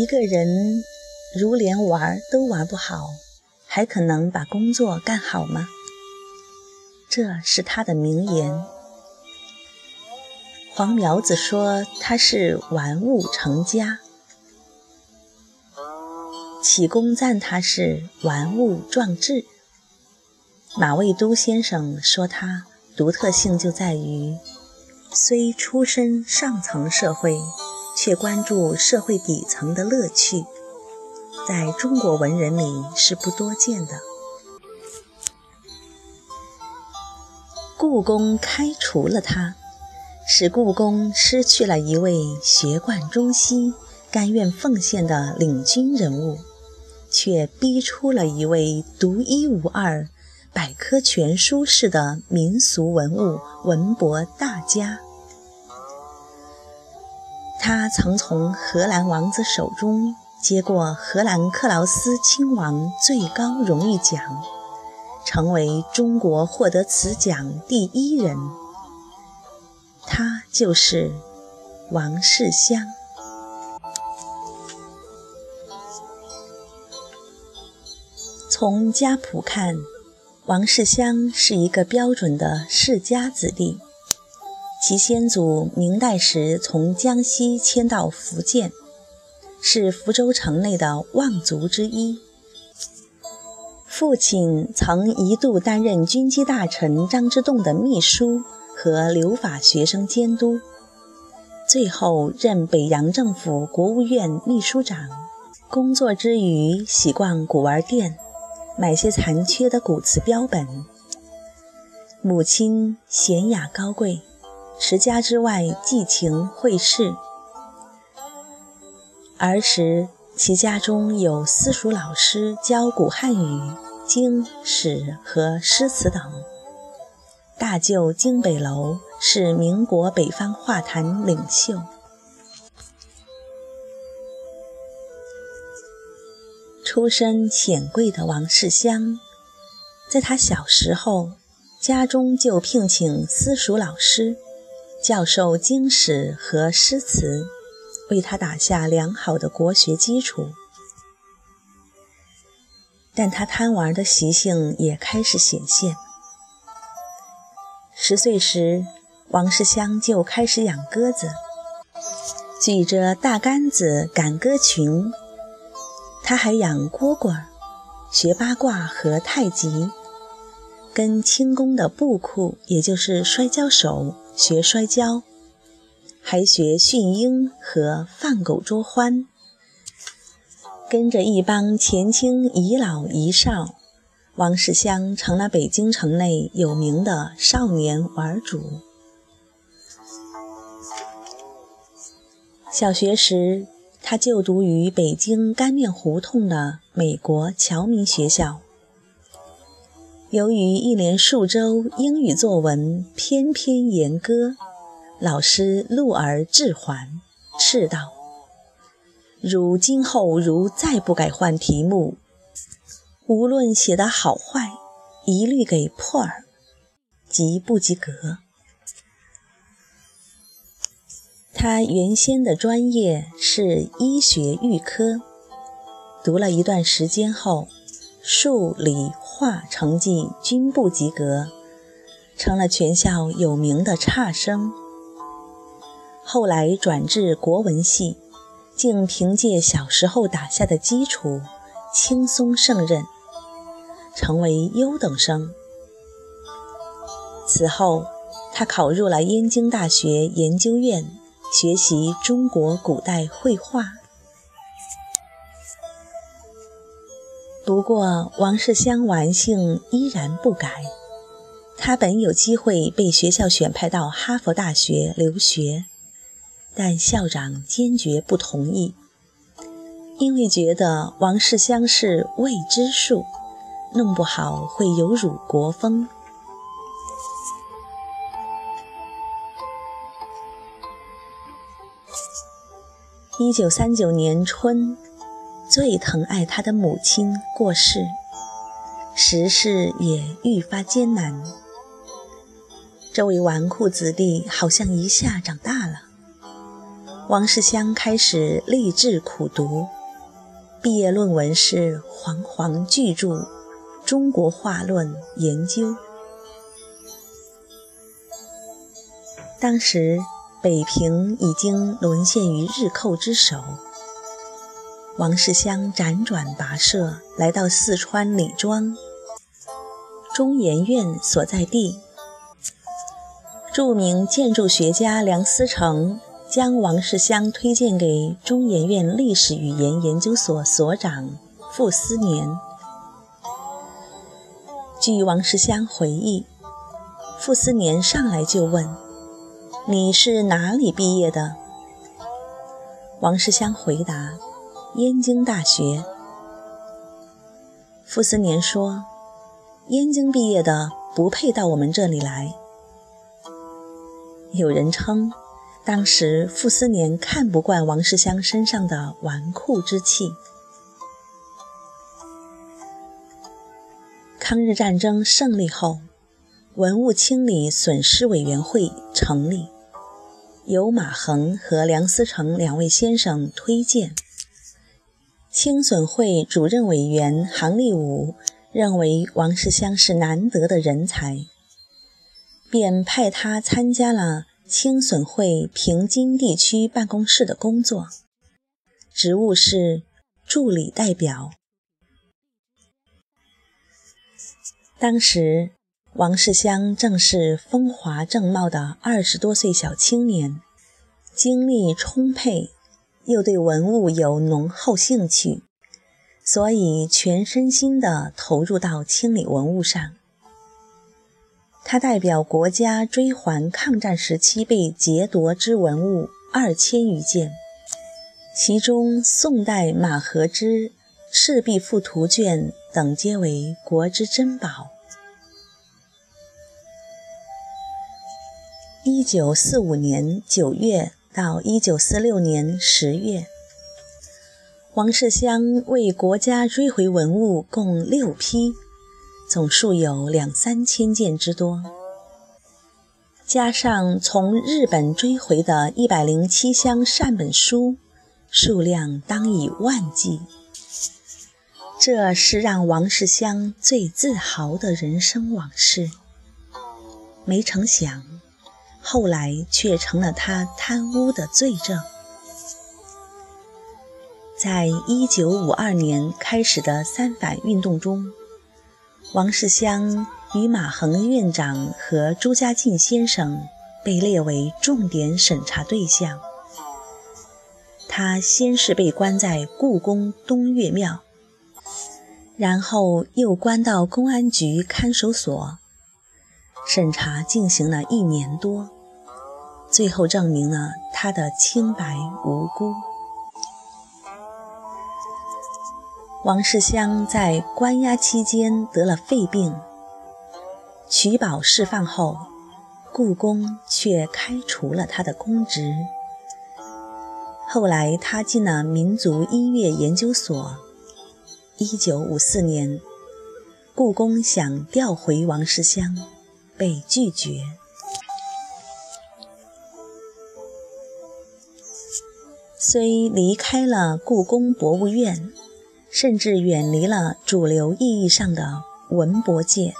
一个人如连玩都玩不好，还可能把工作干好吗？这是他的名言。黄苗子说他是玩物成家，启功赞他是玩物壮志。马未都先生说他独特性就在于，虽出身上层社会，却关注社会底层的乐趣，在中国文人里是不多见的。故宫开除了他，使故宫失去了一位学贯中西、甘愿奉献的领军人物，却逼出了一位独一无二、百科全书式的民俗文物文博大家。他曾从荷兰王子手中接过荷兰克劳斯亲王最高荣誉奖。成为中国获得此奖第一人，他就是王世襄。从家谱看，王世襄是一个标准的世家子弟，其先祖明代时从江西迁到福建，是福州城内的望族之一。父亲曾一度担任军机大臣张之洞的秘书和留法学生监督，最后任北洋政府国务院秘书长。工作之余，喜逛古玩店，买些残缺的古瓷标本。母亲娴雅高贵，持家之外寄情会事。儿时，其家中有私塾老师教古汉语。经史和诗词等，大舅京北楼是民国北方画坛领袖。出身显贵的王世襄，在他小时候，家中就聘请私塾老师教授经史和诗词，为他打下良好的国学基础。但他贪玩的习性也开始显现。十岁时，王世襄就开始养鸽子，举着大杆子赶鸽群。他还养蝈蝈，学八卦和太极，跟轻功的布库，也就是摔跤手学摔跤，还学驯鹰和放狗捉獾。跟着一帮前清遗老遗少，王世襄成了北京城内有名的少年玩主。小学时，他就读于北京干面胡同的美国侨民学校。由于一连数周英语作文篇篇严歌，老师怒而治还，斥道。如今后如再不改换题目，无论写的好坏，一律给破儿，及不及格。他原先的专业是医学预科，读了一段时间后，数理化成绩均不及格，成了全校有名的差生。后来转至国文系。竟凭借小时候打下的基础，轻松胜任，成为优等生。此后，他考入了燕京大学研究院，学习中国古代绘画。不过，王世襄玩性依然不改。他本有机会被学校选派到哈佛大学留学。但校长坚决不同意，因为觉得王世襄是未知数，弄不好会有辱国风。一九三九年春，最疼爱他的母亲过世，时事也愈发艰难。这位纨绔子弟好像一下长大了。王世襄开始励志苦读，毕业论文是煌煌巨著《中国画论研究》。当时北平已经沦陷于日寇之手，王世襄辗转跋涉，来到四川李庄，中研院所在地。著名建筑学家梁思成将王世襄推荐给中研院历史语言研究所所长傅斯年。据王世襄回忆，傅斯年上来就问。你是哪里毕业的？王世襄回答：“燕京大学。”傅斯年说：“燕京毕业的不配到我们这里来。”有人称，当时傅斯年看不惯王世襄身上的纨绔之气。抗日战争胜利后。文物清理损失委员会成立，由马衡和梁思成两位先生推荐。青损会主任委员杭立武认为王世襄是难得的人才，便派他参加了青损会平津地区办公室的工作，职务是助理代表。当时。王世襄正是风华正茂的二十多岁小青年，精力充沛，又对文物有浓厚兴趣，所以全身心地投入到清理文物上。他代表国家追还抗战时期被劫夺之文物二千余件，其中宋代马和之《赤壁赋图卷》等皆为国之珍宝。一九四五年九月到一九四六年十月，王世襄为国家追回文物共六批，总数有两三千件之多。加上从日本追回的一百零七箱善本书，数量当以万计。这是让王世襄最自豪的人生往事。没成想。后来却成了他贪污的罪证。在一九五二年开始的三反运动中，王世襄与马衡院长和朱家进先生被列为重点审查对象。他先是被关在故宫东岳庙，然后又关到公安局看守所。审查进行了一年多，最后证明了他的清白无辜。王世襄在关押期间得了肺病，取保释放后，故宫却开除了他的公职。后来他进了民族音乐研究所。一九五四年，故宫想调回王世襄。被拒绝。虽离开了故宫博物院，甚至远离了主流意义上的文博界，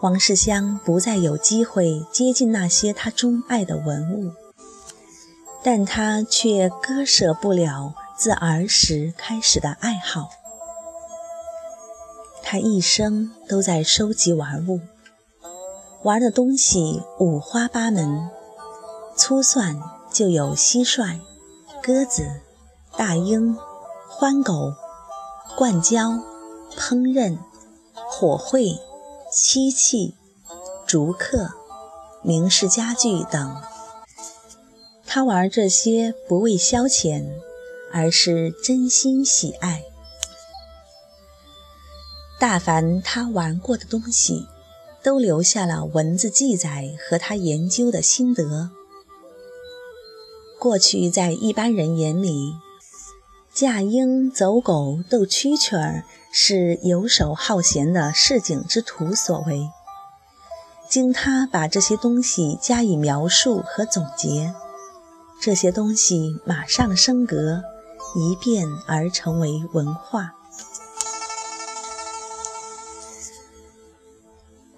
王世襄不再有机会接近那些他钟爱的文物，但他却割舍不了自儿时开始的爱好。他一生都在收集玩物。玩的东西五花八门，粗算就有蟋蟀、鸽子、大鹰、獾狗、灌胶、烹饪、火绘、漆器、竹刻、明式家具等。他玩这些不为消遣，而是真心喜爱。大凡他玩过的东西。都留下了文字记载和他研究的心得。过去在一般人眼里，驾鹰走狗斗蛐蛐儿是游手好闲的市井之徒所为。经他把这些东西加以描述和总结，这些东西马上升格，一变而成为文化。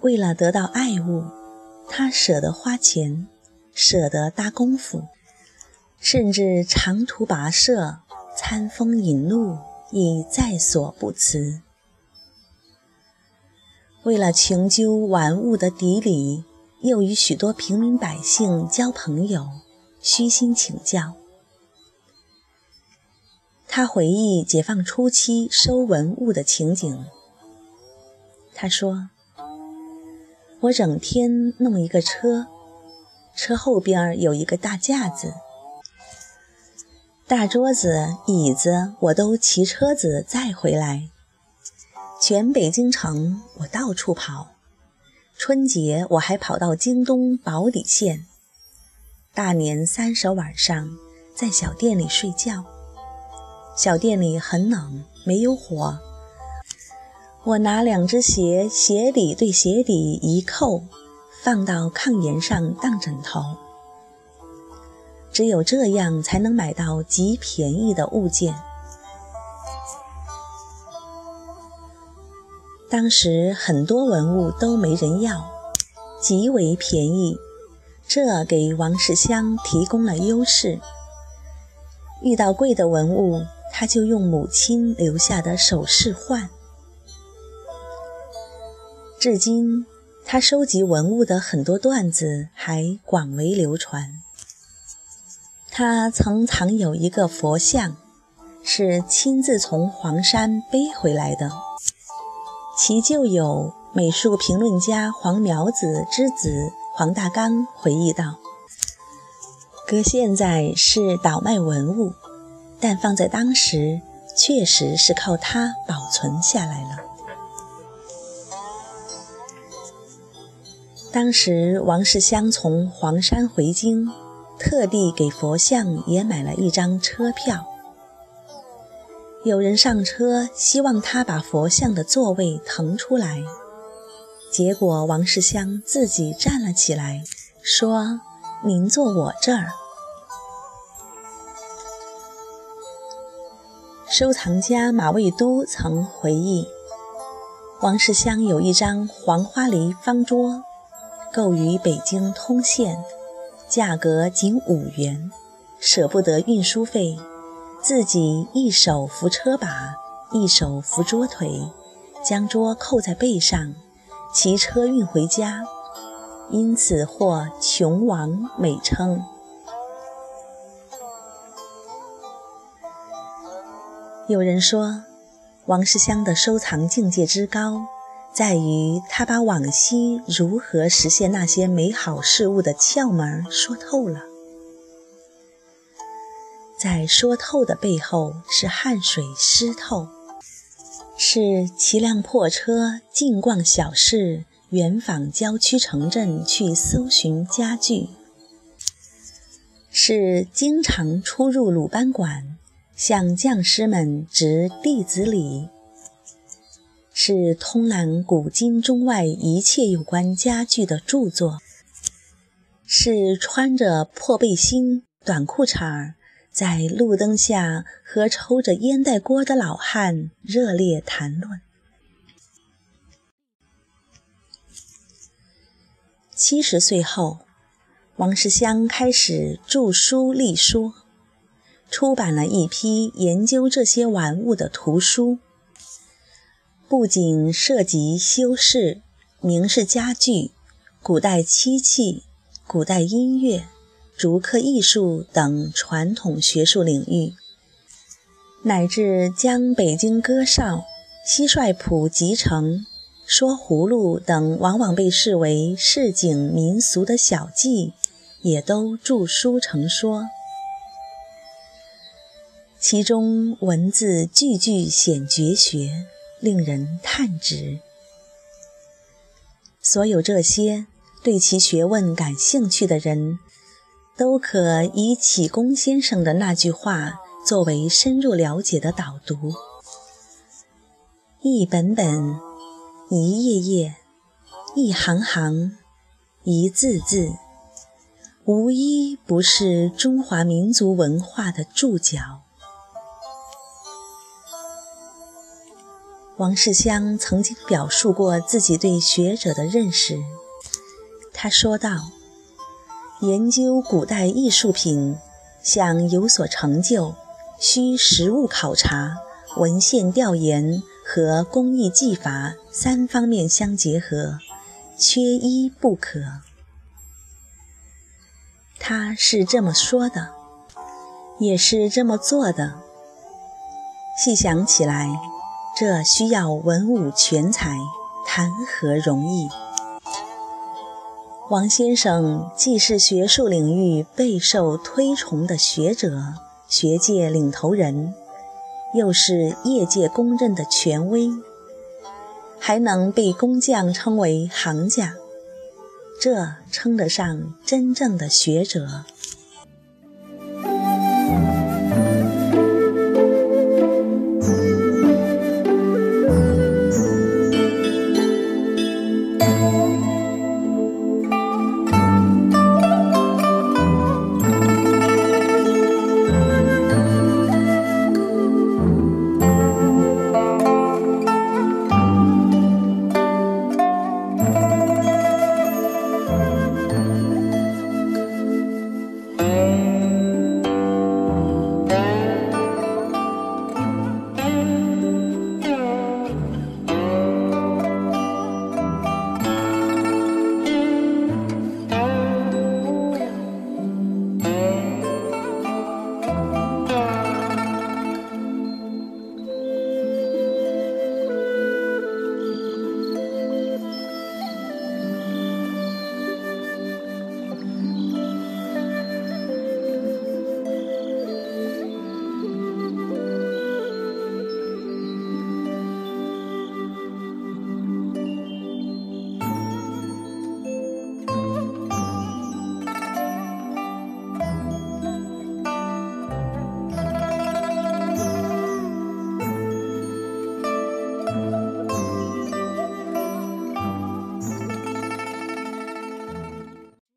为了得到爱物，他舍得花钱，舍得搭功夫，甚至长途跋涉、餐风饮露，亦在所不辞。为了穷究玩物的底里，又与许多平民百姓交朋友，虚心请教。他回忆解放初期收文物的情景。他说：“我整天弄一个车，车后边有一个大架子，大桌子、椅子，我都骑车子载回来。”全北京城，我到处跑。春节我还跑到京东宝坻县。大年三十晚上，在小店里睡觉。小店里很冷，没有火。我拿两只鞋，鞋底对鞋底一扣，放到炕沿上当枕头。只有这样，才能买到极便宜的物件。当时很多文物都没人要，极为便宜，这给王世襄提供了优势。遇到贵的文物，他就用母亲留下的首饰换。至今，他收集文物的很多段子还广为流传。他曾藏有一个佛像，是亲自从黄山背回来的。其旧有美术评论家黄苗子之子黄大刚回忆道：“搁现在是倒卖文物，但放在当时，确实是靠它保存下来了。”当时王世襄从黄山回京，特地给佛像也买了一张车票。有人上车，希望他把佛像的座位腾出来，结果王世襄自己站了起来，说：“您坐我这儿。”收藏家马未都曾回忆，王世襄有一张黄花梨方桌，购于北京通县，价格仅五元，舍不得运输费。自己一手扶车把，一手扶桌腿，将桌扣在背上，骑车运回家，因此获“穷王”美称。有人说，王世襄的收藏境界之高，在于他把往昔如何实现那些美好事物的窍门说透了。在说透的背后，是汗水湿透，是骑辆破车进逛小市，远访郊区城镇去搜寻家具，是经常出入鲁班馆，向匠师们执弟子礼，是通览古今中外一切有关家具的著作，是穿着破背心、短裤衩儿。在路灯下和抽着烟袋锅的老汉热烈谈论。七十岁后，王世襄开始著书立说，出版了一批研究这些玩物的图书，不仅涉及修饰、明式家具、古代漆器、古代音乐。竹刻艺术等传统学术领域，乃至将北京歌哨、蟋蟀谱集成、说葫芦等往往被视为市井民俗的小技，也都著书成说。其中文字句句显绝学，令人叹直。所有这些对其学问感兴趣的人。都可以启功先生的那句话作为深入了解的导读：一本本，一页页，一行行，一字字，无一不是中华民族文化的注脚。王世襄曾经表述过自己对学者的认识。他说道：“研究古代艺术品，想有所成就，需实物考察、文献调研和工艺技法三方面相结合，缺一不可。”他是这么说的，也是这么做的。细想起来。这需要文武全才，谈何容易？王先生既是学术领域备受推崇的学者、学界领头人，又是业界公认的权威，还能被工匠称为行家，这称得上真正的学者。